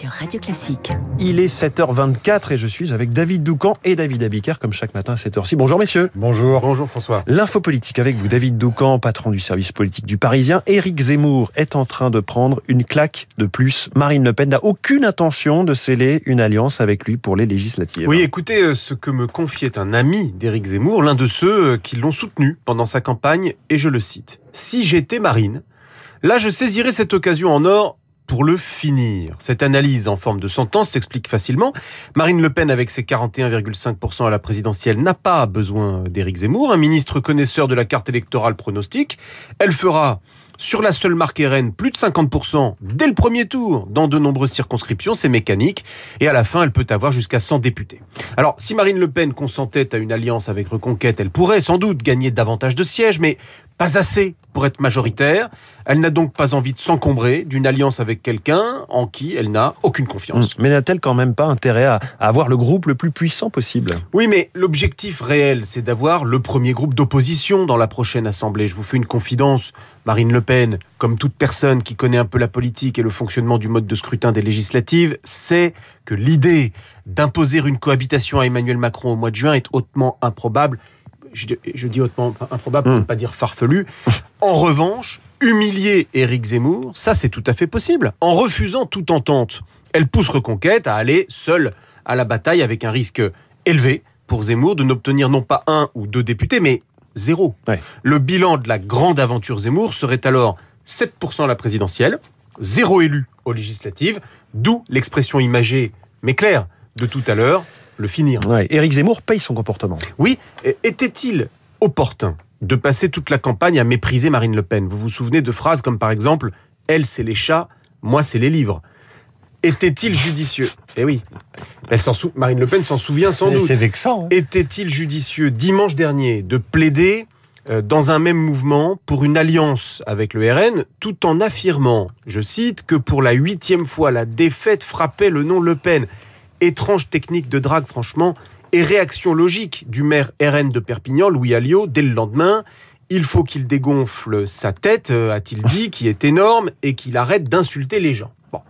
sur Radio Classique. Il est 7h24 et je suis avec David Doucan et David Abiker comme chaque matin à 7h ci. Bonjour messieurs. Bonjour. Bonjour François. L'info politique avec vous, David Doucan, patron du service politique du Parisien. Éric Zemmour est en train de prendre une claque de plus. Marine Le Pen n'a aucune intention de sceller une alliance avec lui pour les législatives. Oui, écoutez euh, ce que me confiait un ami d'Éric Zemmour, l'un de ceux euh, qui l'ont soutenu pendant sa campagne, et je le cite. Si j'étais Marine, là je saisirais cette occasion en or pour le finir. Cette analyse en forme de sentence s'explique facilement. Marine Le Pen, avec ses 41,5% à la présidentielle, n'a pas besoin d'Éric Zemmour, un ministre connaisseur de la carte électorale pronostique. Elle fera sur la seule marque RN, plus de 50% dès le premier tour dans de nombreuses circonscriptions, c'est mécanique. Et à la fin, elle peut avoir jusqu'à 100 députés. Alors, si Marine Le Pen consentait à une alliance avec Reconquête, elle pourrait sans doute gagner davantage de sièges, mais pas assez pour être majoritaire. Elle n'a donc pas envie de s'encombrer d'une alliance avec quelqu'un en qui elle n'a aucune confiance. Mmh. Mais n'a-t-elle quand même pas intérêt à avoir le groupe le plus puissant possible? Oui, mais l'objectif réel, c'est d'avoir le premier groupe d'opposition dans la prochaine Assemblée. Je vous fais une confidence. Marine Le Pen, comme toute personne qui connaît un peu la politique et le fonctionnement du mode de scrutin des législatives, sait que l'idée d'imposer une cohabitation à Emmanuel Macron au mois de juin est hautement improbable je, dis hautement improbable pour hmm. ne pas dire farfelu. En revanche, humilier Éric Zemmour, ça c'est tout à fait possible. En refusant toute entente, elle pousse Reconquête à aller seule à la bataille avec un risque élevé pour Zemmour de n'obtenir non pas un ou deux députés, mais zéro. Le bilan de la grande aventure Zemmour serait alors 7% à la présidentielle, zéro élu aux législatives, d'où l'expression imagée, mais claire, de tout à l'heure, le finir. Éric Zemmour paye son comportement. Oui, était-il opportun de passer toute la campagne à mépriser Marine Le Pen? Vous vous souvenez de phrases comme par exemple « Elle, c'est les chats, moi, c'est les livres ». Était-il judicieux? Eh oui, Elle Marine Le Pen s'en souvient sans doute. C'est vexant. Hein. Était-il judicieux dimanche dernier de plaider euh, dans un même mouvement pour une alliance avec le RN, tout en affirmant, je cite, que pour la huitième fois la défaite frappait le nom Le Pen? Étrange technique de drague, franchement, et réaction logique du maire RN de Perpignan, Louis Alliot, dès le lendemain. Il faut qu'il dégonfle sa tête, euh, a-t-il dit, qui est énorme, et qu'il arrête d'insulter les gens. Bon.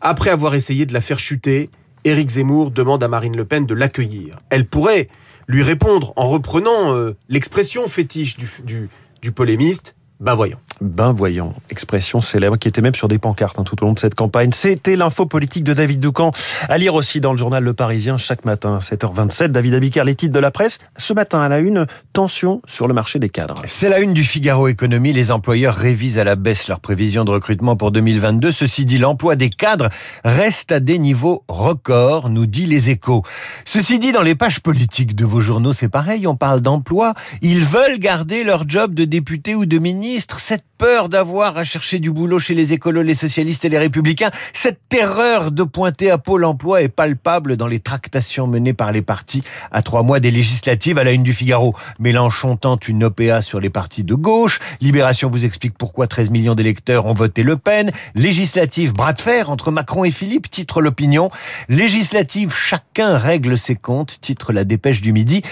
Après avoir essayé de la faire chuter, Éric Zemmour demande à Marine Le Pen de l'accueillir. Elle pourrait lui répondre en reprenant euh, l'expression fétiche du, du polémiste ben voyons. Ben voyons, expression célèbre qui était même sur des pancartes hein, tout au long de cette campagne. C'était l'info politique de David Doucan, à lire aussi dans le journal Le Parisien chaque matin, 7h27. David Abiker, les titres de la presse. Ce matin, à la une, tension sur le marché des cadres. C'est la une du Figaro Économie. Les employeurs révisent à la baisse leurs prévisions de recrutement pour 2022. Ceci dit, l'emploi des cadres reste à des niveaux records, nous dit les échos. Ceci dit, dans les pages politiques de vos journaux, c'est pareil, on parle d'emploi. Ils veulent garder leur job de député ou de ministre cette peur d'avoir à chercher du boulot chez les écolos, les socialistes et les républicains, cette terreur de pointer à Pôle emploi est palpable dans les tractations menées par les partis à trois mois des législatives à la une du Figaro. Mélenchon tente une OPA sur les partis de gauche. Libération vous explique pourquoi 13 millions d'électeurs ont voté Le Pen. Législative, bras de fer entre Macron et Philippe, titre l'opinion. Législative, chacun règle ses comptes, titre la dépêche du midi.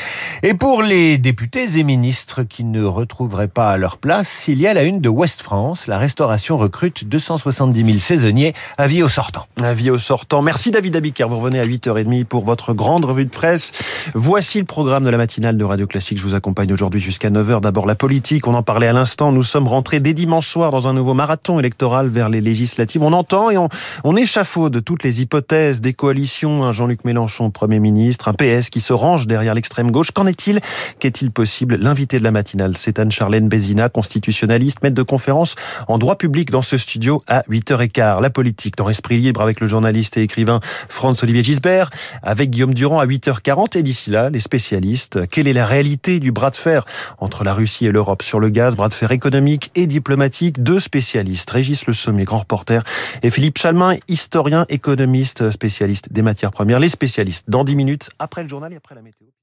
Et pour les députés et ministres qui ne retrouveraient pas à leur place, il y a la une de Ouest France. La restauration recrute 270 000 saisonniers. Avis au sortant. Avis au sortant. Merci David Abiker. Vous revenez à 8h30 pour votre grande revue de presse. Voici le programme de la matinale de Radio Classique. Je vous accompagne aujourd'hui jusqu'à 9h. D'abord la politique. On en parlait à l'instant. Nous sommes rentrés dès dimanche soir dans un nouveau marathon électoral vers les législatives. On entend et on, on échafaude toutes les hypothèses des coalitions. Un Jean-Luc Mélenchon, Premier ministre, un PS qui se range derrière l'extrême gauche. Qu'en est-il? Qu'est-il possible? L'invité de la matinale, c'est Anne-Charlène Bézina, constitutionnaliste, maître de conférence en droit public dans ce studio à 8h15. La politique dans Esprit Libre avec le journaliste et écrivain Franz-Olivier Gisbert, avec Guillaume Durand à 8h40 et d'ici là, les spécialistes. Quelle est la réalité du bras de fer entre la Russie et l'Europe sur le gaz, bras de fer économique et diplomatique? Deux spécialistes, Régis Le Sommet, grand reporter, et Philippe Chalmin, historien, économiste, spécialiste des matières premières. Les spécialistes dans 10 minutes après le journal et après la météo.